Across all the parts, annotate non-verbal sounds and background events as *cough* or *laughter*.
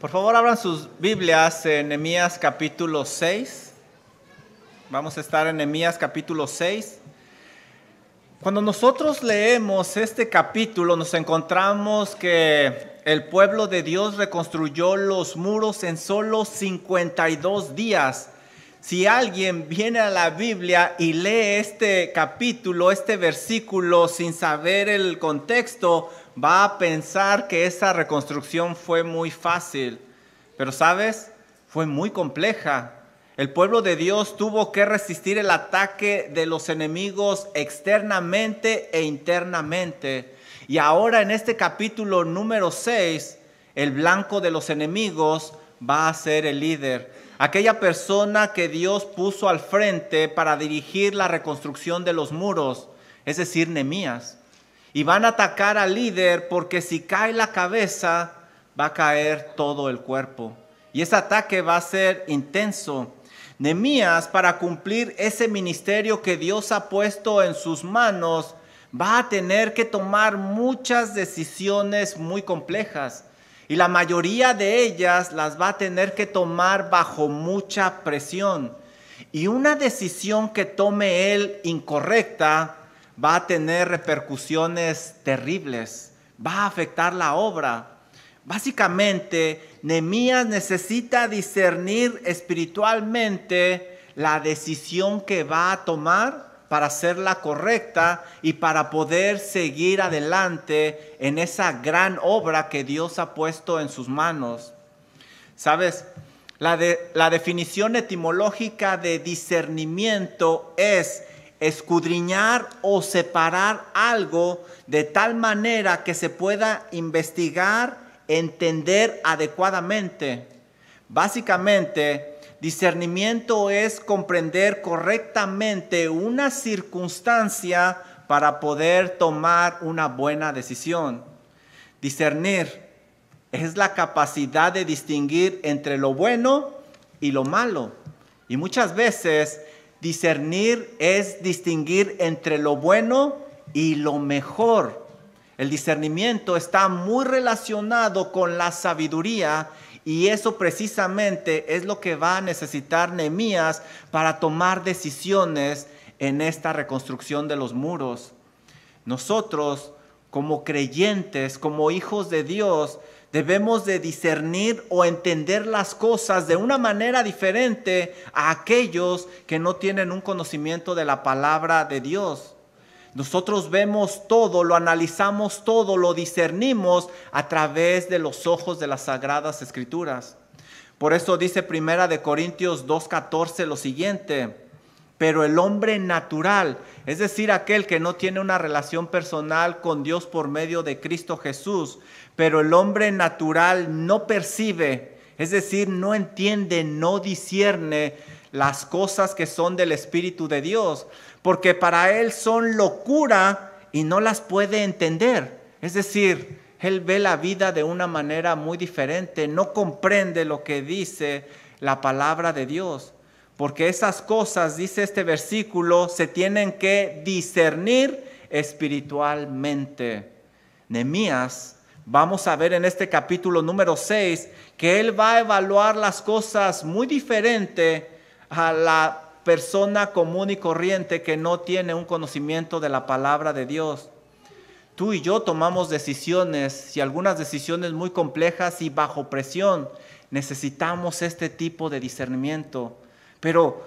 Por favor, abran sus Biblias en Nehemías capítulo 6. Vamos a estar en Nehemías capítulo 6. Cuando nosotros leemos este capítulo, nos encontramos que el pueblo de Dios reconstruyó los muros en solo 52 días. Si alguien viene a la Biblia y lee este capítulo, este versículo, sin saber el contexto, va a pensar que esa reconstrucción fue muy fácil. Pero sabes, fue muy compleja. El pueblo de Dios tuvo que resistir el ataque de los enemigos externamente e internamente. Y ahora en este capítulo número 6, el blanco de los enemigos va a ser el líder. Aquella persona que Dios puso al frente para dirigir la reconstrucción de los muros, es decir, Nemías y van a atacar al líder porque si cae la cabeza va a caer todo el cuerpo. Y ese ataque va a ser intenso. Nemías, para cumplir ese ministerio que Dios ha puesto en sus manos, va a tener que tomar muchas decisiones muy complejas. Y la mayoría de ellas las va a tener que tomar bajo mucha presión. Y una decisión que tome él incorrecta va a tener repercusiones terribles, va a afectar la obra. Básicamente, Nehemías necesita discernir espiritualmente la decisión que va a tomar para hacerla correcta y para poder seguir adelante en esa gran obra que Dios ha puesto en sus manos. ¿Sabes? La, la definición etimológica de discernimiento es escudriñar o separar algo de tal manera que se pueda investigar, entender adecuadamente. Básicamente, discernimiento es comprender correctamente una circunstancia para poder tomar una buena decisión. Discernir es la capacidad de distinguir entre lo bueno y lo malo. Y muchas veces Discernir es distinguir entre lo bueno y lo mejor. El discernimiento está muy relacionado con la sabiduría y eso precisamente es lo que va a necesitar Nehemías para tomar decisiones en esta reconstrucción de los muros. Nosotros, como creyentes, como hijos de Dios, Debemos de discernir o entender las cosas de una manera diferente a aquellos que no tienen un conocimiento de la palabra de Dios. Nosotros vemos todo, lo analizamos todo, lo discernimos a través de los ojos de las sagradas escrituras. Por eso dice Primera de Corintios 2:14 lo siguiente: pero el hombre natural, es decir, aquel que no tiene una relación personal con Dios por medio de Cristo Jesús, pero el hombre natural no percibe, es decir, no entiende, no discierne las cosas que son del Espíritu de Dios, porque para él son locura y no las puede entender. Es decir, él ve la vida de una manera muy diferente, no comprende lo que dice la palabra de Dios porque esas cosas, dice este versículo, se tienen que discernir espiritualmente. Nemías, vamos a ver en este capítulo número 6, que él va a evaluar las cosas muy diferente a la persona común y corriente que no tiene un conocimiento de la palabra de Dios. Tú y yo tomamos decisiones y algunas decisiones muy complejas y bajo presión. Necesitamos este tipo de discernimiento. Pero,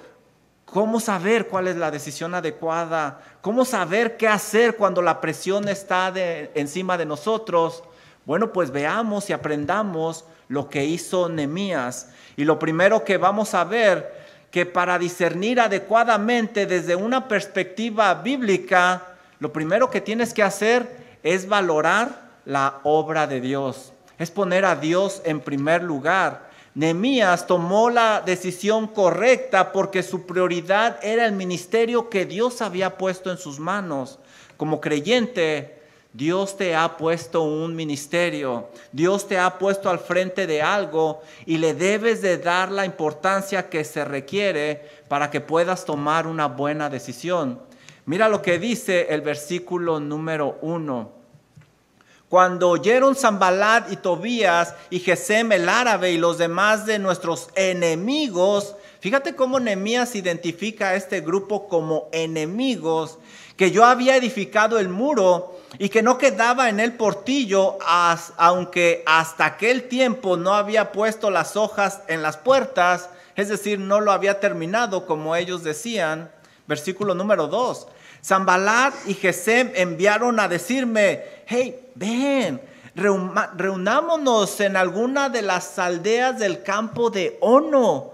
¿cómo saber cuál es la decisión adecuada? ¿Cómo saber qué hacer cuando la presión está encima de nosotros? Bueno, pues veamos y aprendamos lo que hizo Nemías. Y lo primero que vamos a ver, que para discernir adecuadamente desde una perspectiva bíblica, lo primero que tienes que hacer es valorar la obra de Dios, es poner a Dios en primer lugar. Nehemías tomó la decisión correcta porque su prioridad era el ministerio que Dios había puesto en sus manos. Como creyente, Dios te ha puesto un ministerio, Dios te ha puesto al frente de algo y le debes de dar la importancia que se requiere para que puedas tomar una buena decisión. Mira lo que dice el versículo número uno. Cuando oyeron Zambalat y Tobías y Gesem el árabe y los demás de nuestros enemigos, fíjate cómo Nehemías identifica a este grupo como enemigos, que yo había edificado el muro y que no quedaba en el portillo, aunque hasta aquel tiempo no había puesto las hojas en las puertas, es decir, no lo había terminado como ellos decían. Versículo número 2. Zambalat y Gesem enviaron a decirme, hey, ven, reunámonos en alguna de las aldeas del campo de Ono.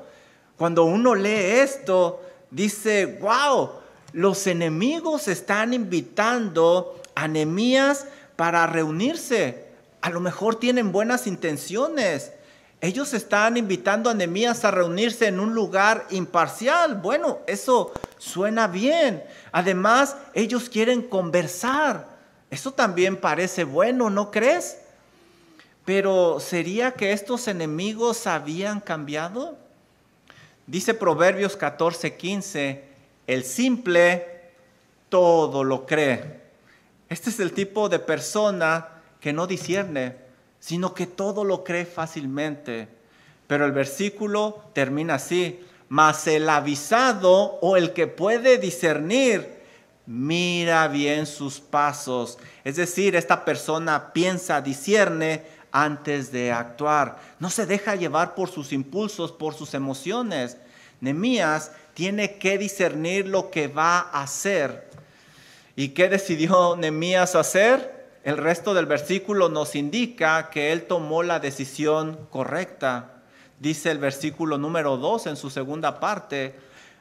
Cuando uno lee esto, dice, wow, los enemigos están invitando a Nehemías para reunirse. A lo mejor tienen buenas intenciones. Ellos están invitando a Nehemías a reunirse en un lugar imparcial. Bueno, eso suena bien. Además, ellos quieren conversar. Eso también parece bueno, ¿no crees? Pero ¿sería que estos enemigos habían cambiado? Dice Proverbios 14:15, el simple todo lo cree. Este es el tipo de persona que no discierne sino que todo lo cree fácilmente. Pero el versículo termina así, mas el avisado o el que puede discernir, mira bien sus pasos. Es decir, esta persona piensa, discierne antes de actuar. No se deja llevar por sus impulsos, por sus emociones. Nemías tiene que discernir lo que va a hacer. ¿Y qué decidió Nemías hacer? El resto del versículo nos indica que él tomó la decisión correcta. Dice el versículo número 2 en su segunda parte,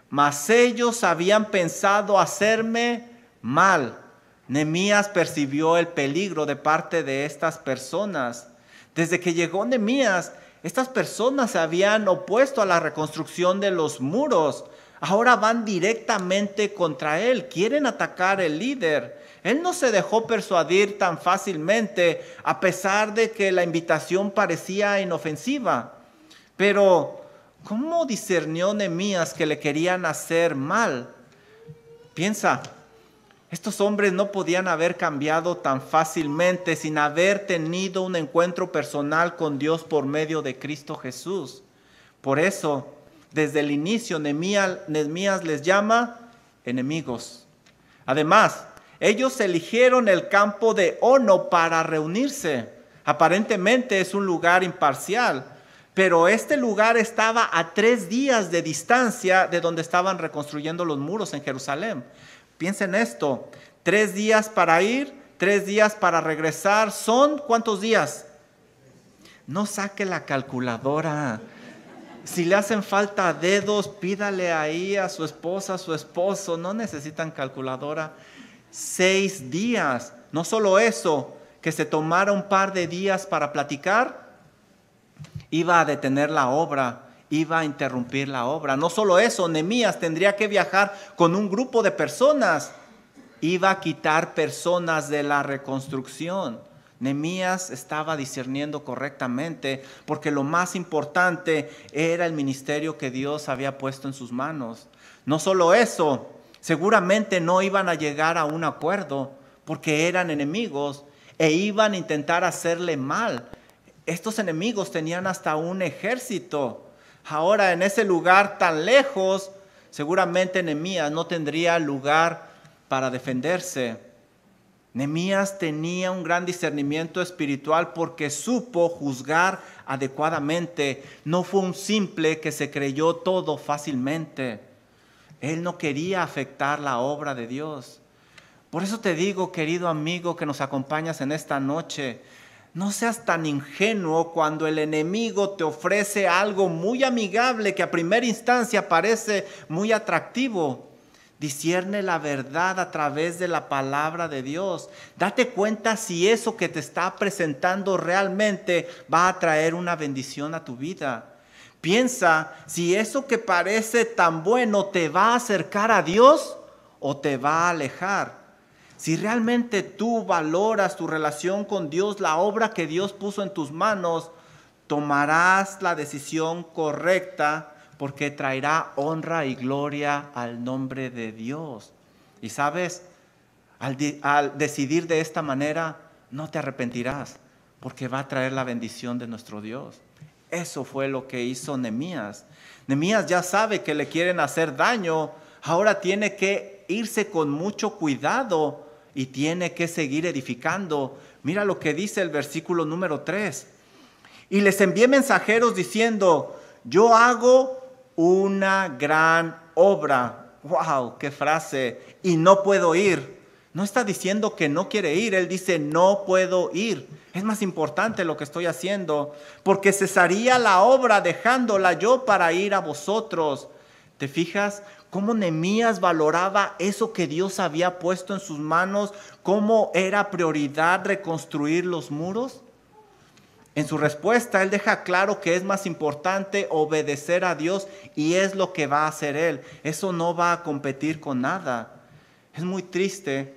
mas ellos habían pensado hacerme mal. Nemías percibió el peligro de parte de estas personas. Desde que llegó Nemías, estas personas se habían opuesto a la reconstrucción de los muros. Ahora van directamente contra él, quieren atacar el líder. Él no se dejó persuadir tan fácilmente a pesar de que la invitación parecía inofensiva. Pero, ¿cómo discernió Nemías que le querían hacer mal? Piensa, estos hombres no podían haber cambiado tan fácilmente sin haber tenido un encuentro personal con Dios por medio de Cristo Jesús. Por eso, desde el inicio, Nemías les llama enemigos. Además, ellos eligieron el campo de Ono para reunirse. Aparentemente es un lugar imparcial, pero este lugar estaba a tres días de distancia de donde estaban reconstruyendo los muros en Jerusalén. Piensen esto, tres días para ir, tres días para regresar, ¿son cuántos días? No saque la calculadora. Si le hacen falta dedos, pídale ahí a su esposa, a su esposo, no necesitan calculadora seis días. No solo eso, que se tomara un par de días para platicar, iba a detener la obra, iba a interrumpir la obra. No solo eso, Nemías tendría que viajar con un grupo de personas, iba a quitar personas de la reconstrucción. Nemías estaba discerniendo correctamente porque lo más importante era el ministerio que Dios había puesto en sus manos. No solo eso, seguramente no iban a llegar a un acuerdo porque eran enemigos e iban a intentar hacerle mal. Estos enemigos tenían hasta un ejército. Ahora en ese lugar tan lejos, seguramente Nehemías no tendría lugar para defenderse. Nehemías tenía un gran discernimiento espiritual porque supo juzgar adecuadamente. No fue un simple que se creyó todo fácilmente. Él no quería afectar la obra de Dios. Por eso te digo, querido amigo que nos acompañas en esta noche, no seas tan ingenuo cuando el enemigo te ofrece algo muy amigable que a primera instancia parece muy atractivo. Discierne la verdad a través de la palabra de Dios. Date cuenta si eso que te está presentando realmente va a traer una bendición a tu vida. Piensa si eso que parece tan bueno te va a acercar a Dios o te va a alejar. Si realmente tú valoras tu relación con Dios, la obra que Dios puso en tus manos, tomarás la decisión correcta porque traerá honra y gloria al nombre de Dios. Y sabes, al, decidir de esta manera, no te arrepentirás, porque va a traer la bendición de nuestro Dios. Eso fue lo que hizo Nemías. Nemías ya sabe que le quieren hacer daño, ahora tiene que irse con mucho cuidado y tiene que seguir edificando. Mira lo que dice el versículo número 3. Y les envié mensajeros diciendo, yo hago una gran obra. ¡Wow! ¡Qué frase! Y no puedo ir. No está diciendo que no quiere ir, él dice, no puedo ir. Es más importante lo que estoy haciendo, porque cesaría la obra dejándola yo para ir a vosotros. ¿Te fijas cómo Nemías valoraba eso que Dios había puesto en sus manos? ¿Cómo era prioridad reconstruir los muros? En su respuesta, él deja claro que es más importante obedecer a Dios y es lo que va a hacer él. Eso no va a competir con nada. Es muy triste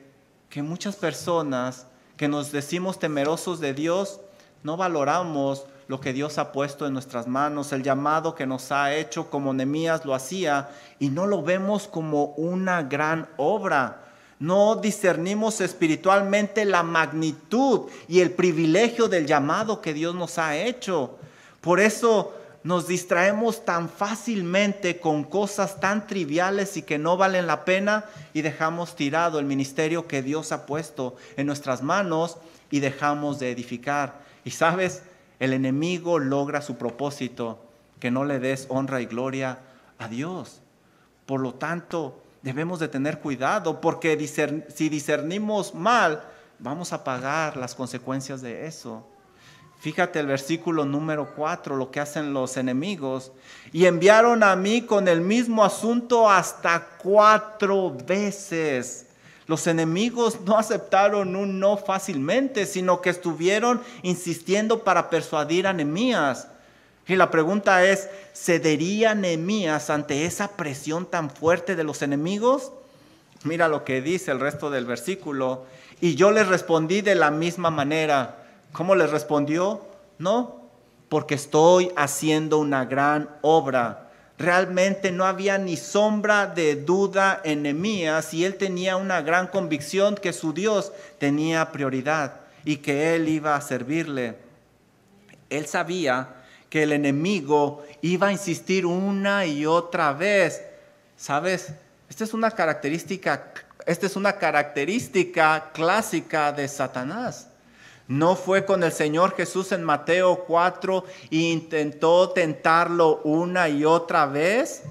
que muchas personas que nos decimos temerosos de Dios no valoramos lo que Dios ha puesto en nuestras manos, el llamado que nos ha hecho como Nemías lo hacía y no lo vemos como una gran obra no discernimos espiritualmente la magnitud y el privilegio del llamado que Dios nos ha hecho. Por eso nos distraemos tan fácilmente con cosas tan triviales y que no valen la pena y dejamos tirado el ministerio que Dios ha puesto en nuestras manos y dejamos de edificar. Y sabes, el enemigo logra su propósito, que no le des honra y gloria a Dios. Por lo tanto, debemos de tener cuidado porque si discernimos mal, vamos a pagar las consecuencias de eso. Fíjate el versículo número 4, lo que hacen los enemigos. Y enviaron a mí con el mismo asunto hasta cuatro veces. Los enemigos no aceptaron un no fácilmente, sino que estuvieron insistiendo para persuadir a Nehemías. Y la pregunta es, ¿cedería Nehemías ante esa presión tan fuerte de los enemigos? Mira lo que dice el resto del versículo. Y yo les respondí de la misma manera. ¿Cómo les respondió? No, porque estoy haciendo una gran obra. Realmente no había ni sombra de duda en Nehemías y él tenía una gran convicción que su Dios tenía prioridad y que él iba a servirle. Él sabía que el enemigo iba a insistir una y otra vez. ¿Sabes? Esta es una característica, esta es una característica clásica de Satanás. No fue con el Señor Jesús en Mateo 4 e intentó tentarlo una y otra vez.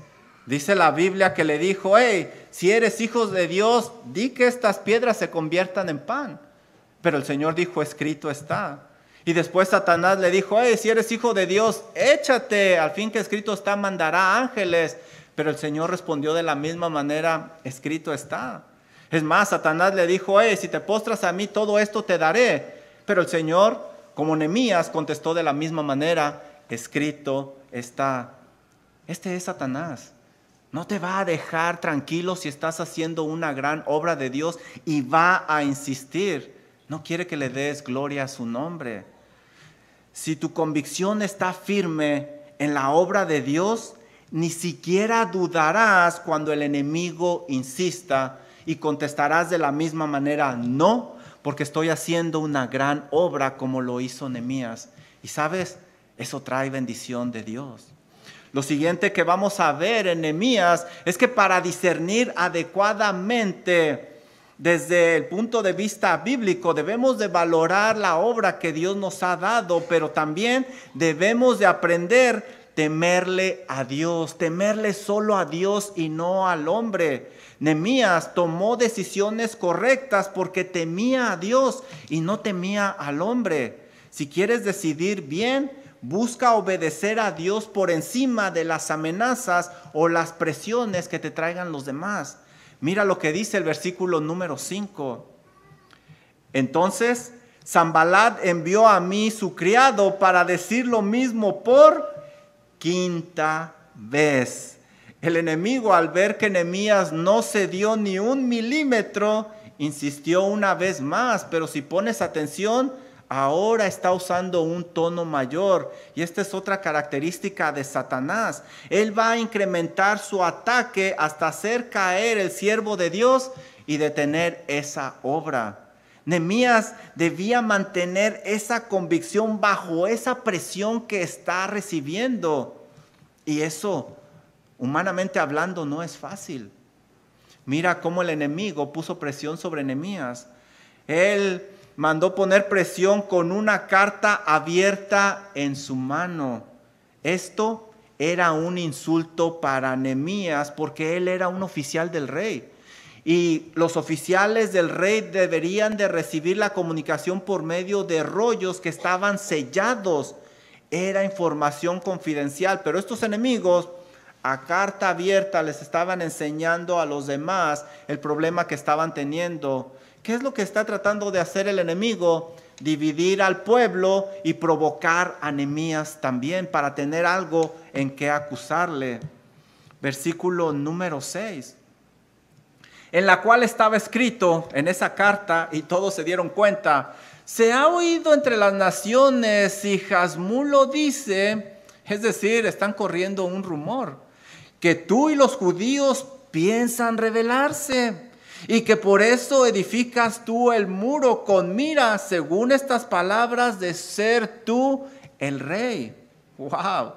Dice la Biblia que le dijo, hey, si eres hijos de Dios, di que estas piedras se conviertan en pan. Pero el Señor dijo, escrito está. Y después Satanás le dijo, si eres hijo de Dios, échate, al fin que escrito está, mandará ángeles. Pero el Señor respondió de la misma manera, escrito está. Es más, Satanás le dijo, si te postras a mí, todo esto te daré. Pero el Señor, como Nemías, contestó de la misma manera, escrito está. Este es Satanás. No te va a dejar tranquilo si estás haciendo una gran obra de Dios y va a insistir. No quiere que le des gloria a su nombre. Si tu convicción está firme en la obra de Dios, ni siquiera dudarás cuando el enemigo insista y contestarás de la misma manera, no, porque estoy haciendo una gran obra como lo hizo Nehemías. Y sabes, eso trae bendición de Dios. Lo siguiente que vamos a ver en Nehemías es que para discernir adecuadamente desde el punto de vista bíblico debemos de valorar la obra que Dios nos ha dado, pero también debemos de aprender temerle a Dios, temerle solo a Dios y no al hombre. Nemías tomó decisiones correctas porque temía a Dios y no temía al hombre. Si quieres decidir bien, busca obedecer a Dios por encima de las amenazas o las presiones que te traigan los demás. Mira lo que dice el versículo número 5. Entonces, Zambalat envió a mí su criado para decir lo mismo por quinta vez. El enemigo, al ver que Nehemías no cedió ni un milímetro, insistió una vez más. Pero si pones atención, ahora está usando un tono mayor. Y esta es otra característica de Satanás. Él va a incrementar su ataque hasta hacer caer el siervo de Dios y detener esa obra. Nemías debía mantener esa convicción bajo esa presión que está recibiendo. Y eso, humanamente hablando, no es fácil. Mira cómo el enemigo puso presión sobre Nemías. Él mandó poner presión con una carta abierta en su mano. Esto era un insulto para Nemías porque él era un oficial del rey y los oficiales del rey deberían de recibir la comunicación por medio de rollos que estaban sellados. Era información confidencial, pero estos enemigos a carta abierta les estaban enseñando a los demás el problema que estaban teniendo. ¿Qué es lo que está tratando de hacer el enemigo? Dividir al pueblo y provocar anemías también para tener algo en que acusarle. Versículo número 6 en la cual estaba escrito en esa carta, y todos se dieron cuenta, se ha oído entre las naciones y Jasmulo dice, es decir, están corriendo un rumor, que tú y los judíos piensan rebelarse y que por eso edificas tú el muro con mira, según estas palabras de ser tú el rey. ¡Wow!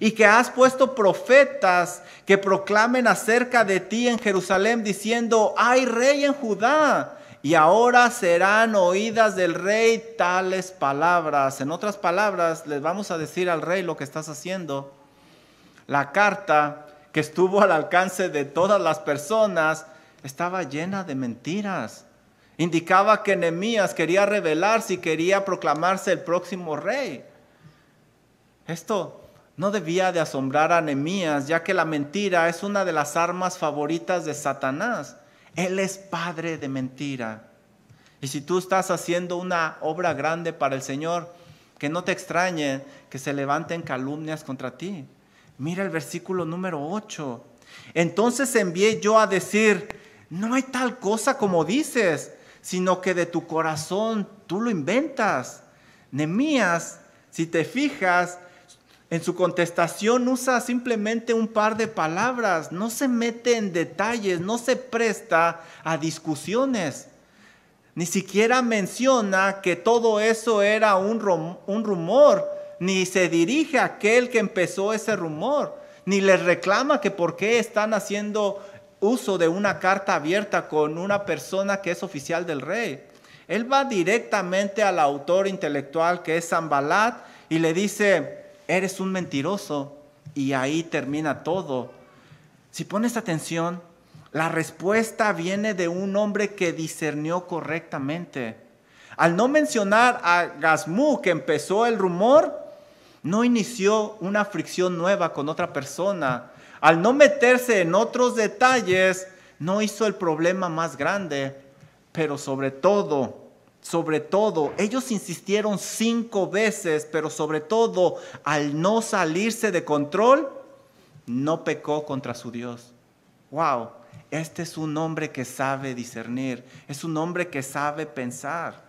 y que has puesto profetas que proclamen acerca de ti en Jerusalén diciendo, hay rey en Judá. Y ahora serán oídas del rey tales palabras. En otras palabras, les vamos a decir al rey lo que estás haciendo. La carta que estuvo al alcance de todas las personas estaba llena de mentiras. Indicaba que Nehemías quería rebelarse y quería proclamarse el próximo rey. Esto no debía de asombrar a Nehemías, ya que la mentira es una de las armas favoritas de Satanás. Él es padre de mentira. Y si tú estás haciendo una obra grande para el Señor, que no te extrañe que se levanten calumnias contra ti. Mira el versículo número 8. Entonces envié yo a decir, no hay tal cosa como dices, sino que de tu corazón tú lo inventas. Nemías, si te fijas, en su contestación usa simplemente un par de palabras, no se mete en detalles, no se presta a discusiones. Ni siquiera menciona que todo eso era un, rumor, ni se dirige a aquel que empezó ese rumor, ni le reclama que por qué están haciendo uso de una carta abierta con una persona que es oficial del rey. Él va directamente al autor intelectual que es Zambalat y le dice, eres un mentiroso y ahí termina todo. Si pones atención, la respuesta viene de un hombre que discernió correctamente. Al no mencionar a Gazmú que empezó el rumor, no inició una fricción nueva con otra persona. Al no meterse en otros detalles, no hizo el problema más grande, pero sobre todo sobre todo, ellos insistieron cinco veces, pero sobre todo, al no salirse de control, no pecó contra su Dios. Wow, este es un hombre que sabe discernir, es un hombre que sabe pensar.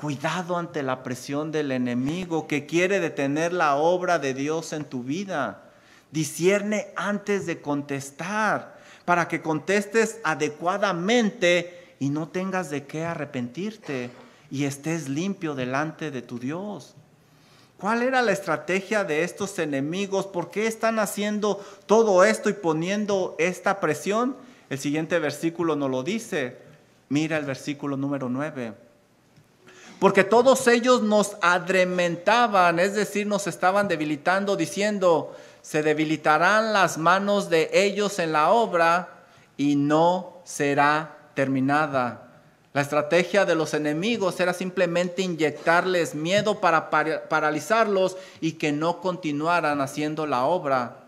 Cuidado ante la presión del enemigo que quiere detener la obra de Dios en tu vida. Discierne antes de contestar, para que contestes adecuadamente y no tengas de qué arrepentirte y estés limpio delante de tu Dios. ¿Cuál era la estrategia de estos enemigos? ¿Por qué están haciendo todo esto y poniendo esta presión? El siguiente versículo nos lo dice. Mira el versículo número 9. Porque todos ellos nos adrementaban, es decir, nos estaban debilitando, diciendo, se debilitarán las manos de ellos en la obra y no será terminada. La estrategia de los enemigos era simplemente inyectarles miedo para paralizarlos y que no continuaran haciendo la obra.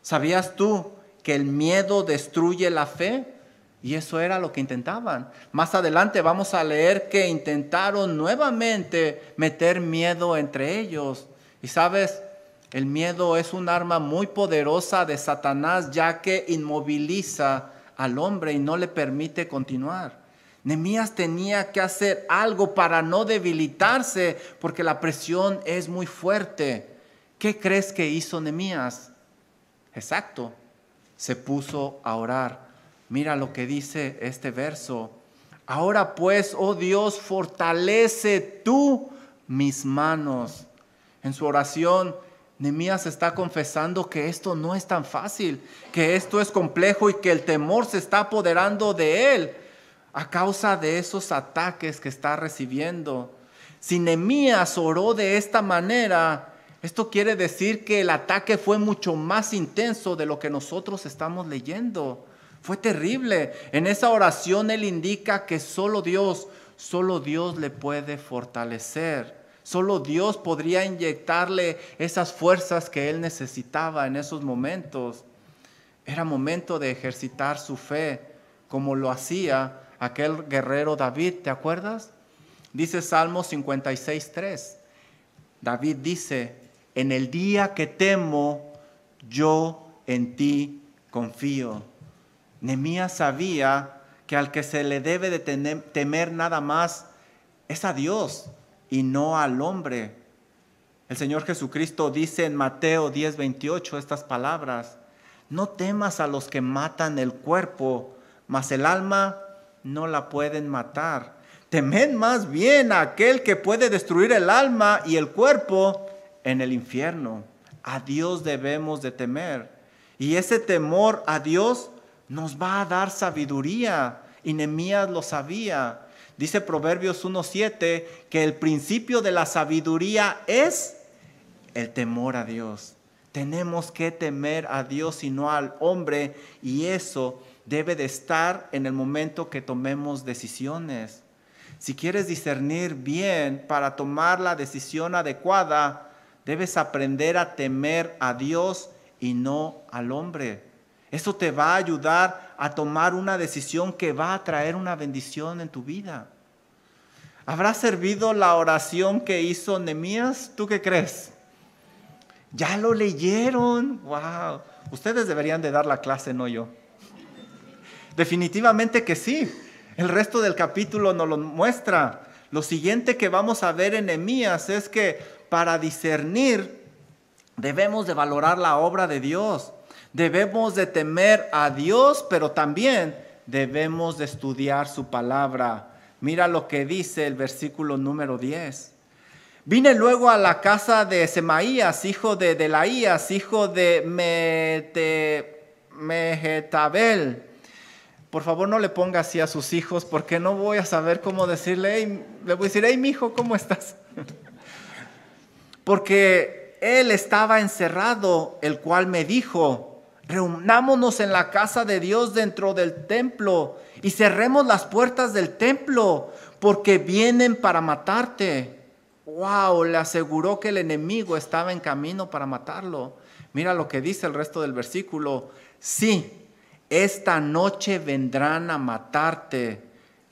¿Sabías tú que el miedo destruye la fe? Y eso era lo que intentaban. Más adelante vamos a leer que intentaron nuevamente meter miedo entre ellos. Y sabes, el miedo es un arma muy poderosa de Satanás ya que inmoviliza al hombre y no le permite continuar. Nemías tenía que hacer algo para no debilitarse porque la presión es muy fuerte. ¿Qué crees que hizo Nemías? Exacto, se puso a orar. Mira lo que dice este verso. Ahora pues, oh Dios, fortalece tú mis manos. En su oración, Nehemías está confesando que esto no es tan fácil, que esto es complejo y que el temor se está apoderando de él a causa de esos ataques que está recibiendo. Si Nehemías oró de esta manera, esto quiere decir que el ataque fue mucho más intenso de lo que nosotros estamos leyendo. Fue terrible. En esa oración él indica que solo Dios, solo Dios le puede fortalecer. Solo Dios podría inyectarle esas fuerzas que él necesitaba en esos momentos. Era momento de ejercitar su fe como lo hacía aquel guerrero David, ¿te acuerdas? Dice Salmo 56.3. David dice, en el día que temo, yo en ti confío. Nemías sabía que al que se le debe de temer nada más es a Dios y no al hombre. El Señor Jesucristo dice en Mateo 10:28 estas palabras, no temas a los que matan el cuerpo, mas el alma no la pueden matar. Temed más bien a aquel que puede destruir el alma y el cuerpo en el infierno. A Dios debemos de temer. Y ese temor a Dios nos va a dar sabiduría. Y Nemías lo sabía. Dice Proverbios 1.7 que el principio de la sabiduría es el temor a Dios. Tenemos que temer a Dios y no al hombre. Y eso debe de estar en el momento que tomemos decisiones. Si quieres discernir bien para tomar la decisión adecuada, debes aprender a temer a Dios y no al hombre. Eso te va a ayudar a tomar una decisión que va a traer una bendición en tu vida. ¿Habrá servido la oración que hizo Nemías? ¿Tú qué crees? Ya lo leyeron. Wow. Ustedes deberían de dar la clase, no yo. Definitivamente que sí. El resto del capítulo nos lo muestra. Lo siguiente que vamos a ver en Nehemías es que para discernir debemos de valorar la obra de Dios. Debemos de temer a Dios, pero también debemos de estudiar su palabra. Mira lo que dice el versículo número 10. Vine luego a la casa de Semaías, hijo de Delaías, hijo de Mehetabel, por favor no le ponga así a sus hijos porque no voy a saber cómo decirle, le voy a decir, hey, mi hijo, ¿cómo estás? *laughs* porque él estaba encerrado, el cual me dijo, reunámonos en la casa de Dios dentro del templo y cerremos las puertas del templo porque vienen para matarte. Wow, le aseguró que el enemigo estaba en camino para matarlo. Mira lo que dice el resto del versículo. Sí, esta noche vendrán a matarte.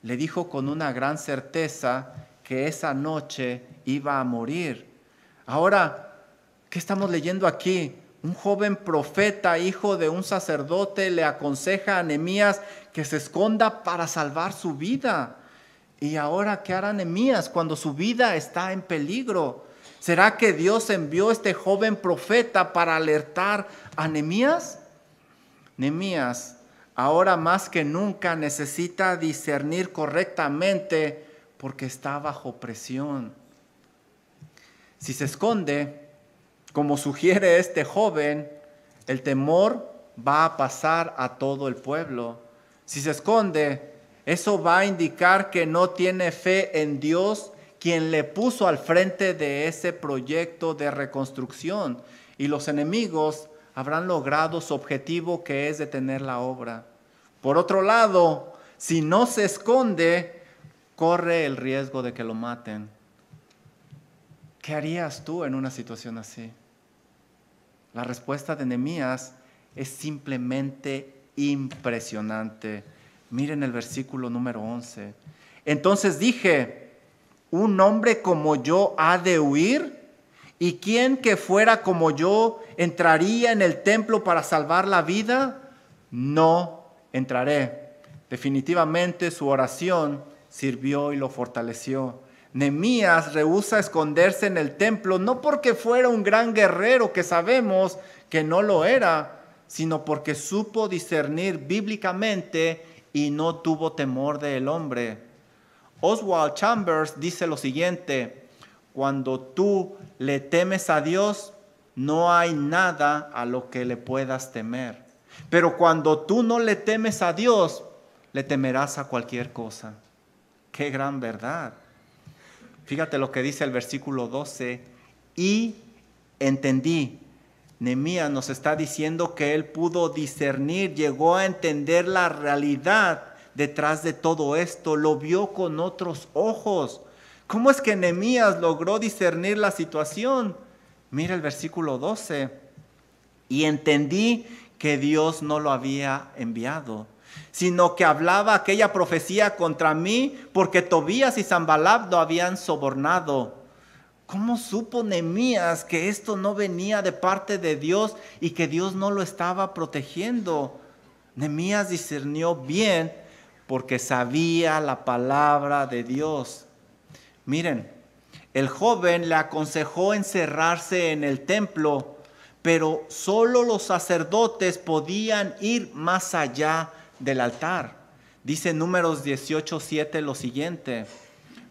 Le dijo con una gran certeza que esa noche iba a morir. Ahora, ¿qué estamos leyendo aquí? Un joven profeta, hijo de un sacerdote, le aconseja a Nehemías que se esconda para salvar su vida. Y ahora, ¿qué hará Nehemías cuando su vida está en peligro? ¿Será que Dios envió a este joven profeta para alertar a Nehemías? Nemías ahora más que nunca necesita discernir correctamente porque está bajo presión. Si se esconde, como sugiere este joven, el temor va a pasar a todo el pueblo. Si se esconde, eso va a indicar que no tiene fe en Dios, quien le puso al frente de ese proyecto de reconstrucción. Y los enemigos habrán logrado su objetivo que es detener la obra. Por otro lado, si no se esconde, corre el riesgo de que lo maten. ¿Qué harías tú en una situación así? La respuesta de Nehemías es simplemente impresionante. Miren el versículo número 11. Entonces dije, ¿un hombre como yo ha de huir? ¿Y quién que fuera como yo entraría en el templo para salvar la vida? No entraré. Definitivamente su oración sirvió y lo fortaleció. Nemías rehúsa esconderse en el templo no porque fuera un gran guerrero que sabemos que no lo era, sino porque supo discernir bíblicamente y no tuvo temor del hombre. Oswald Chambers dice lo siguiente, cuando tú le temes a Dios, no hay nada a lo que le puedas temer. Pero cuando tú no le temes a Dios, le temerás a cualquier cosa. Qué gran verdad. Fíjate lo que dice el versículo 12. Y entendí. Nemías nos está diciendo que él pudo discernir, llegó a entender la realidad detrás de todo esto, lo vio con otros ojos. ¿Cómo es que Nemías logró discernir la situación? Mira el versículo 12. Y entendí que Dios no lo había enviado, sino que hablaba aquella profecía contra mí porque Tobías y Zambalab lo habían sobornado. ¿Cómo supo Nemías que esto no venía de parte de Dios y que Dios no lo estaba protegiendo? Nemías discernió bien porque sabía la palabra de Dios. Miren, el joven le aconsejó encerrarse en el templo pero solo los sacerdotes podían ir más allá del altar. Dice números 18:7 lo siguiente,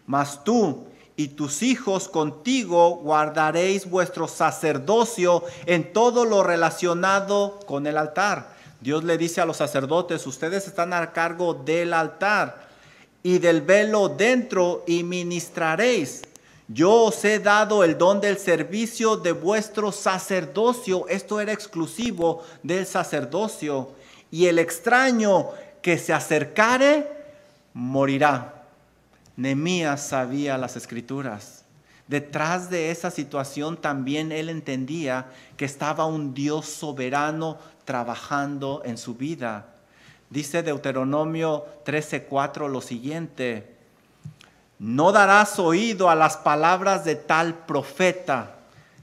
mas tú y tus hijos contigo guardaréis vuestro sacerdocio en todo lo relacionado con el altar. Dios le dice a los sacerdotes, ustedes están a cargo del altar y del velo dentro y ministraréis. Yo os he dado el don del servicio de vuestro sacerdocio. Esto era exclusivo del sacerdocio. Y el extraño que se acercare, morirá. Nemías sabía las escrituras. Detrás de esa situación también él entendía que estaba un Dios soberano trabajando en su vida. Dice Deuteronomio 13:4 lo siguiente no darás oído a las palabras de tal profeta.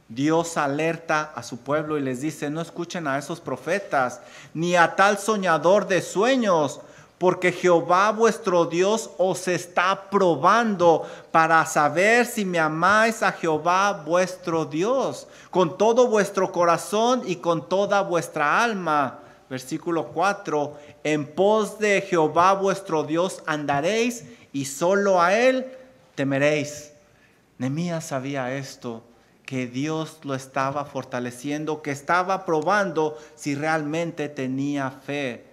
Dios alerta a su pueblo y les dice, no escuchen a esos profetas, ni a tal soñador de sueños, porque Jehová vuestro Dios os está probando para saber si me amáis a Jehová vuestro Dios, con todo vuestro corazón y con toda vuestra alma. Versículo 4, en pos de Jehová vuestro Dios andaréis y solo a Él temeréis. Nemías sabía esto, que Dios lo estaba fortaleciendo, que estaba probando si realmente tenía fe.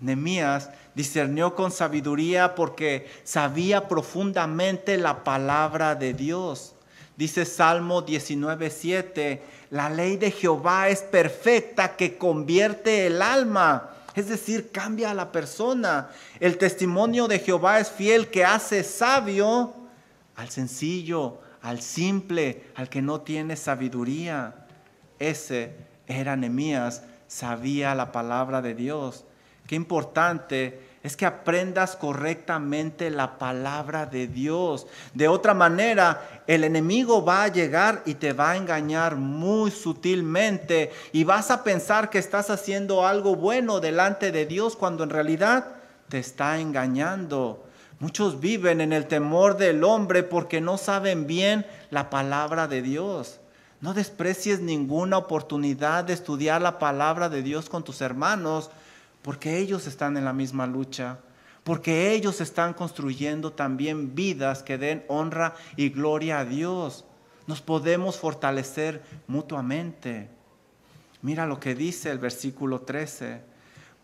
Nemías discernió con sabiduría porque sabía profundamente la palabra de Dios. Dice Salmo 19:7, la ley de Jehová es perfecta que convierte el alma es decir, cambia a la persona. El testimonio de Jehová es fiel que hace sabio al sencillo, al simple, al que no tiene sabiduría. Ese era Nehemías, sabía la palabra de Dios. Qué importante es que aprendas correctamente la palabra de Dios. De otra manera, el enemigo va a llegar y te va a engañar muy sutilmente y vas a pensar que estás haciendo algo bueno delante de Dios cuando en realidad te está engañando. Muchos viven en el temor del hombre porque no saben bien la palabra de Dios. No desprecies ninguna oportunidad de estudiar la palabra de Dios con tus hermanos porque ellos están en la misma lucha, porque ellos están construyendo también vidas que den honra y gloria a Dios. Nos podemos fortalecer mutuamente. Mira lo que dice el versículo 13,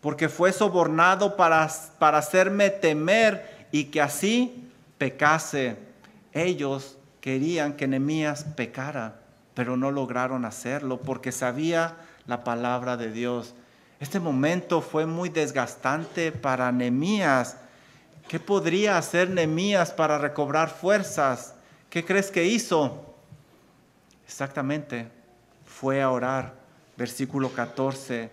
porque fue sobornado para, para hacerme temer y que así pecase. Ellos querían que Nehemías pecara, pero no lograron hacerlo porque sabía la palabra de Dios. Este momento fue muy desgastante para Nemías. ¿Qué podría hacer Nemías para recobrar fuerzas? ¿Qué crees que hizo? Exactamente, fue a orar. Versículo 14.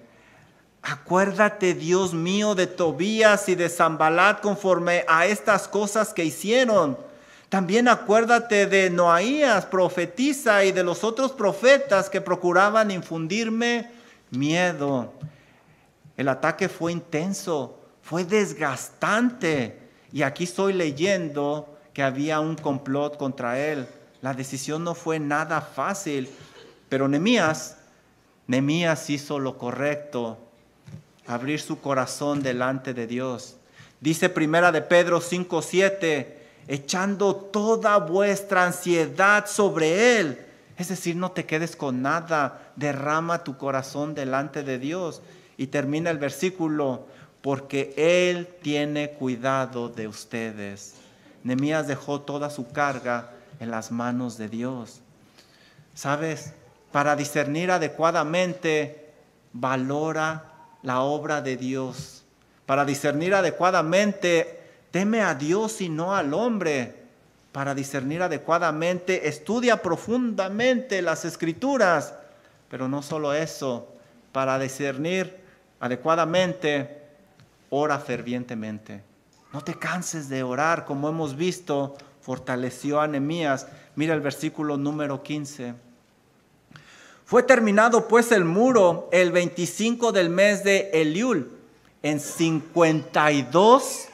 Acuérdate, Dios mío, de Tobías y de Zambalat conforme a estas cosas que hicieron. También acuérdate de Noaías, profetiza, y de los otros profetas que procuraban infundirme miedo. El ataque fue intenso, fue desgastante. Y aquí estoy leyendo que había un complot contra él. La decisión no fue nada fácil, pero Nemías, Nemías hizo lo correcto, abrir su corazón delante de Dios. Dice Primera de Pedro 5:7, echando toda vuestra ansiedad sobre Él. Es decir, no te quedes con nada, derrama tu corazón delante de Dios. Y termina el versículo, porque Él tiene cuidado de ustedes. Nemías dejó toda su carga en las manos de Dios. ¿Sabes? Para discernir adecuadamente, valora la obra de Dios. Para discernir adecuadamente, teme a Dios y no al hombre. Para discernir adecuadamente, estudia profundamente las escrituras. Pero no solo eso, para discernir adecuadamente, ora fervientemente. No te canses de orar, como hemos visto, fortaleció a Nehemías. Mira el versículo número 15. Fue terminado pues el muro el 25 del mes de Eliul en 52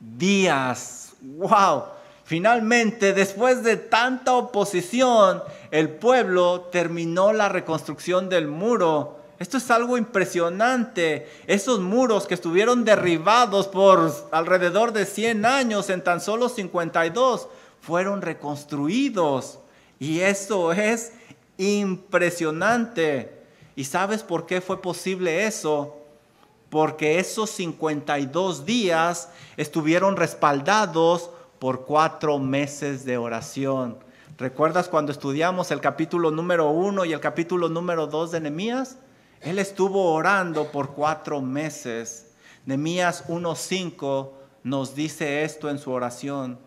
días. ¡Wow! Finalmente, después de tanta oposición, el pueblo terminó la reconstrucción del muro esto es algo impresionante. Esos muros que estuvieron derribados por alrededor de 100 años, en tan solo 52, fueron reconstruidos. Y eso es impresionante. ¿Y sabes por qué fue posible eso? Porque esos 52 días estuvieron respaldados por cuatro meses de oración. ¿Recuerdas cuando estudiamos el capítulo número 1 y el capítulo número 2 de Nehemías? Él estuvo orando por cuatro meses. Nemías 1.5 nos dice esto en su oración.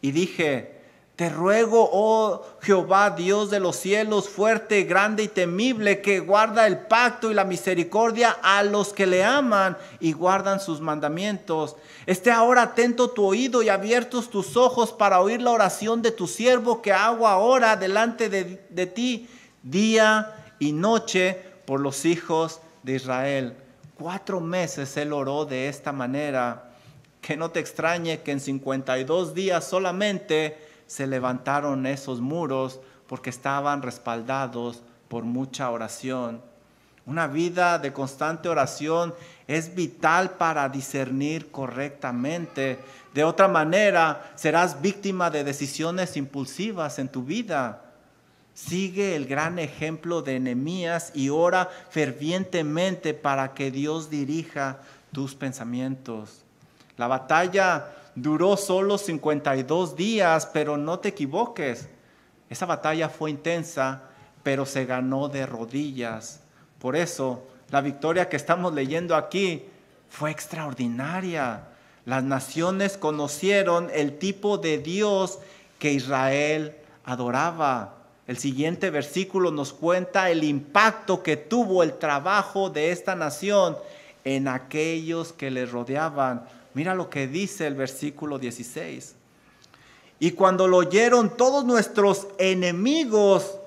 Y dije, te ruego, oh Jehová, Dios de los cielos, fuerte, grande y temible, que guarda el pacto y la misericordia a los que le aman y guardan sus mandamientos. Esté ahora atento tu oído y abiertos tus ojos para oír la oración de tu siervo que hago ahora delante de, de ti, día y noche por los hijos de Israel. Cuatro meses él oró de esta manera. Que no te extrañe que en 52 días solamente se levantaron esos muros porque estaban respaldados por mucha oración. Una vida de constante oración es vital para discernir correctamente. De otra manera, serás víctima de decisiones impulsivas en tu vida. Sigue el gran ejemplo de Nehemías y ora fervientemente para que Dios dirija tus pensamientos. La batalla duró solo 52 días, pero no te equivoques. Esa batalla fue intensa, pero se ganó de rodillas. Por eso, la victoria que estamos leyendo aquí fue extraordinaria. Las naciones conocieron el tipo de Dios que Israel adoraba. El siguiente versículo nos cuenta el impacto que tuvo el trabajo de esta nación en aquellos que le rodeaban. Mira lo que dice el versículo 16. Y cuando lo oyeron todos nuestros enemigos,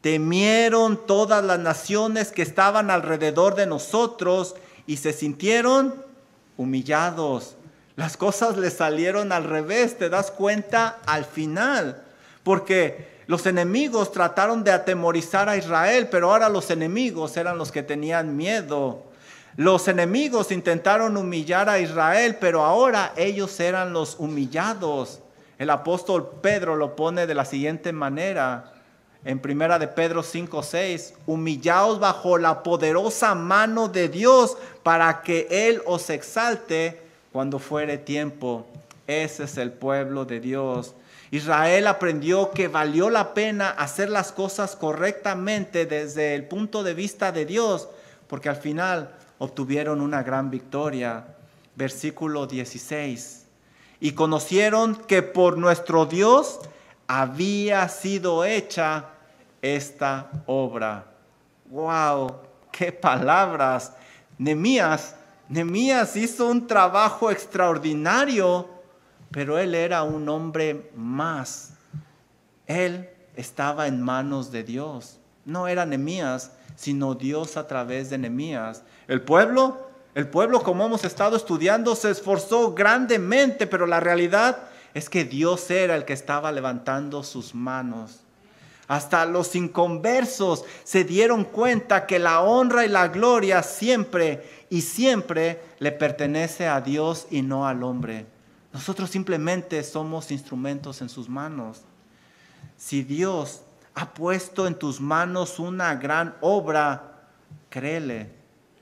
temieron todas las naciones que estaban alrededor de nosotros y se sintieron humillados. Las cosas les salieron al revés, te das cuenta al final, porque los enemigos trataron de atemorizar a Israel, pero ahora los enemigos eran los que tenían miedo. Los enemigos intentaron humillar a Israel, pero ahora ellos eran los humillados. El apóstol Pedro lo pone de la siguiente manera. En primera de Pedro 5:6, humillaos bajo la poderosa mano de Dios para que él os exalte cuando fuere tiempo. Ese es el pueblo de Dios. Israel aprendió que valió la pena hacer las cosas correctamente desde el punto de vista de Dios, porque al final obtuvieron una gran victoria. Versículo 16. Y conocieron que por nuestro Dios había sido hecha esta obra. ¡Wow! ¡Qué palabras! Nemías, Nemías hizo un trabajo extraordinario pero él era un hombre más. Él estaba en manos de Dios. No era Nemías, sino Dios a través de Nemías. El pueblo, el pueblo como hemos estado estudiando, se esforzó grandemente, pero la realidad es que Dios era el que estaba levantando sus manos. Hasta los inconversos se dieron cuenta que la honra y la gloria siempre y siempre le pertenece a Dios y no al hombre. Nosotros simplemente somos instrumentos en sus manos. Si Dios ha puesto en tus manos una gran obra, créele,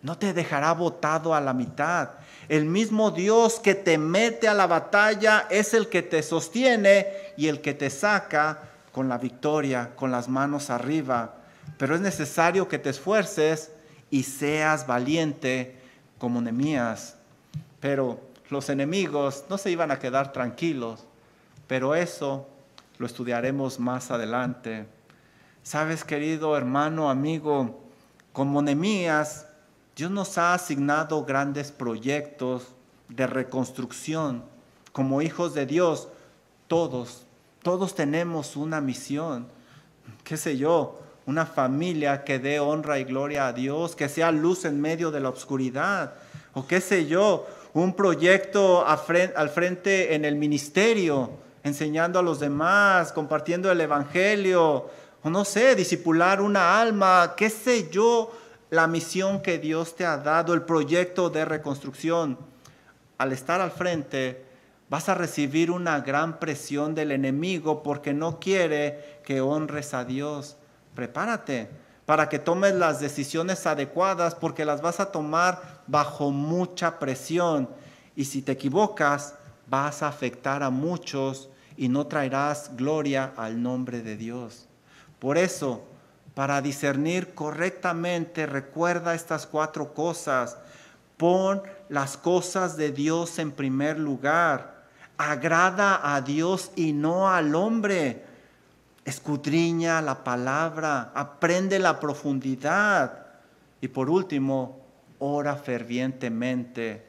no te dejará botado a la mitad. El mismo Dios que te mete a la batalla es el que te sostiene y el que te saca con la victoria, con las manos arriba. Pero es necesario que te esfuerces y seas valiente como Nemías. Pero los enemigos no se iban a quedar tranquilos, pero eso lo estudiaremos más adelante. Sabes, querido hermano, amigo, como Nemías, Dios nos ha asignado grandes proyectos de reconstrucción. Como hijos de Dios, todos, todos tenemos una misión. ¿Qué sé yo? Una familia que dé honra y gloria a Dios, que sea luz en medio de la oscuridad. O qué sé yo, un proyecto al frente en el ministerio, enseñando a los demás, compartiendo el Evangelio, o no sé, disipular una alma, qué sé yo, la misión que Dios te ha dado, el proyecto de reconstrucción. Al estar al frente, vas a recibir una gran presión del enemigo porque no quiere que honres a Dios. Prepárate para que tomes las decisiones adecuadas porque las vas a tomar bajo mucha presión. Y si te equivocas, vas a afectar a muchos y no traerás gloria al nombre de Dios. Por eso, para discernir correctamente, recuerda estas cuatro cosas. Pon las cosas de Dios en primer lugar. Agrada a Dios y no al hombre. Escudriña la palabra, aprende la profundidad. Y por último, ora fervientemente.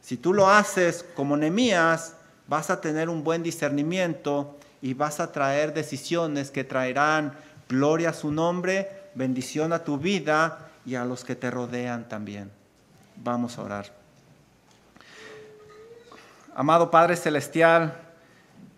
Si tú lo haces como Nemías, vas a tener un buen discernimiento y vas a traer decisiones que traerán Gloria a su nombre, bendición a tu vida y a los que te rodean también. Vamos a orar. Amado Padre Celestial,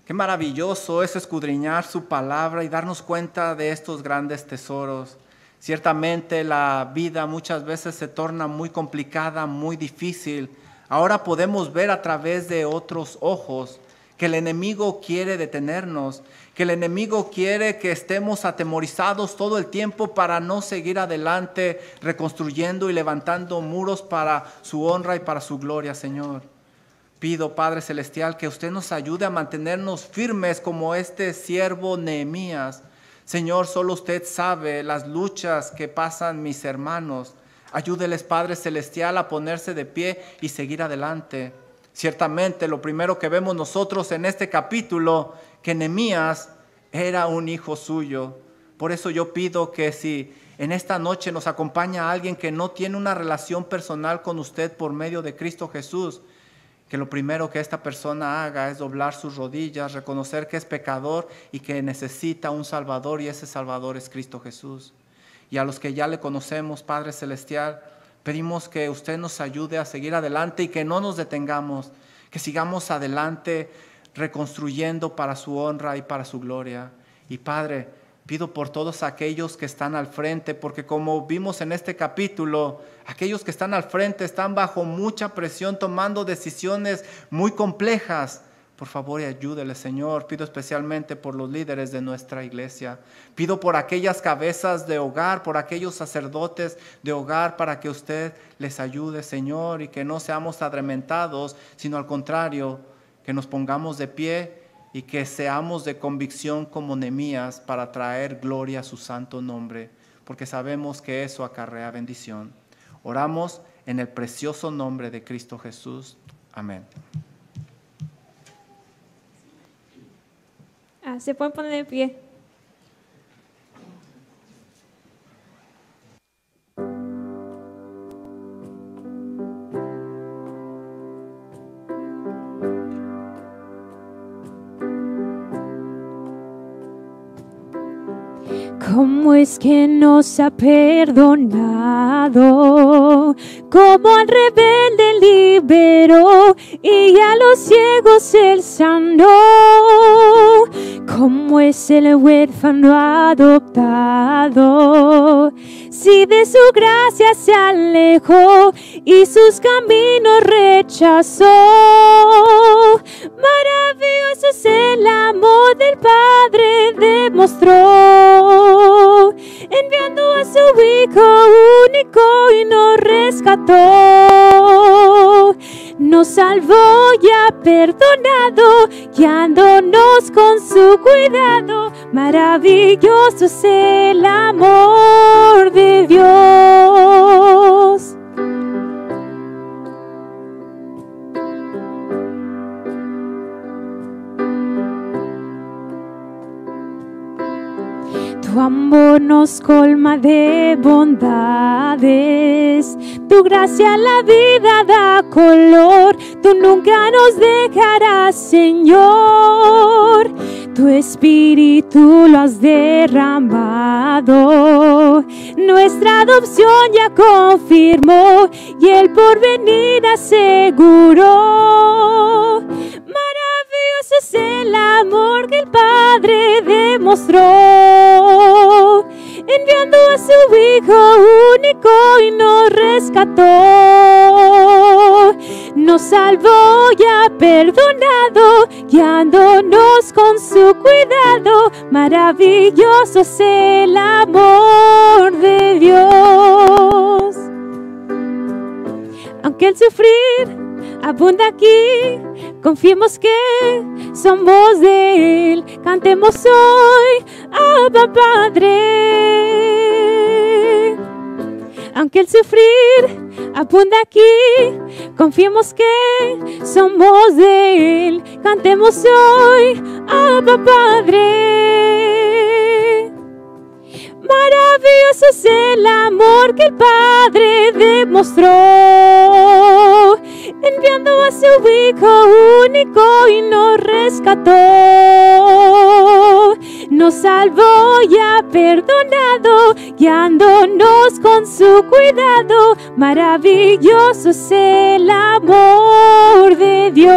qué maravilloso es escudriñar su palabra y darnos cuenta de estos grandes tesoros. Ciertamente la vida muchas veces se torna muy complicada, muy difícil. Ahora podemos ver a través de otros ojos que el enemigo quiere detenernos, que el enemigo quiere que estemos atemorizados todo el tiempo para no seguir adelante reconstruyendo y levantando muros para su honra y para su gloria, Señor. Pido, Padre Celestial, que usted nos ayude a mantenernos firmes como este siervo Nehemías. Señor, solo usted sabe las luchas que pasan mis hermanos. Ayúdeles, Padre Celestial, a ponerse de pie y seguir adelante. Ciertamente lo primero que vemos nosotros en este capítulo, que Nehemías era un hijo suyo. Por eso yo pido que si en esta noche nos acompaña alguien que no tiene una relación personal con usted por medio de Cristo Jesús, que lo primero que esta persona haga es doblar sus rodillas, reconocer que es pecador y que necesita un Salvador y ese Salvador es Cristo Jesús. Y a los que ya le conocemos, Padre Celestial, Pedimos que usted nos ayude a seguir adelante y que no nos detengamos, que sigamos adelante reconstruyendo para su honra y para su gloria. Y Padre, pido por todos aquellos que están al frente, porque como vimos en este capítulo, aquellos que están al frente están bajo mucha presión, tomando decisiones muy complejas por favor, ayúdele, Señor. Pido especialmente por los líderes de nuestra iglesia. Pido por aquellas cabezas de hogar, por aquellos sacerdotes de hogar, para que usted les ayude, Señor, y que no seamos adrementados, sino al contrario, que nos pongamos de pie y que seamos de convicción como Nemías para traer gloria a su santo nombre, porque sabemos que eso acarrea bendición. Oramos en el precioso nombre de Cristo Jesús. Amén. Ah, se pueden poner de pie. ¿Cómo es que nos ha perdonado? Como al rebelde liberó y a los ciegos él sanó. Como es el huérfano adoptado. Si de su gracia se alejó y sus caminos rechazó. Maravilloso es el amor del Padre demostró, enviando a su Hijo único y nos rescató. Nos salvó y ha perdonado, guiándonos con su cuidado. Maravilloso es el amor de Dios. Tu amor nos colma de bondades, tu gracia a la vida da color, tú nunca nos dejarás, Señor. Tu espíritu lo has derramado, nuestra adopción ya confirmó y el porvenir aseguró. Es el amor que el Padre demostró, enviando a su Hijo único y nos rescató. Nos salvó y ha perdonado, guiándonos con su cuidado. Maravilloso es el amor de Dios. Aunque el sufrir abunda aquí, confiemos que somos de Él. Cantemos hoy, Abba Padre. Aunque el sufrir abunda aquí, confiemos que somos de Él. Cantemos hoy, Abba Padre. Maravilloso es el amor que el Padre demostró, enviando a su Hijo único y nos rescató. Nos salvó y ha perdonado, guiándonos con su cuidado. Maravilloso es el amor de Dios.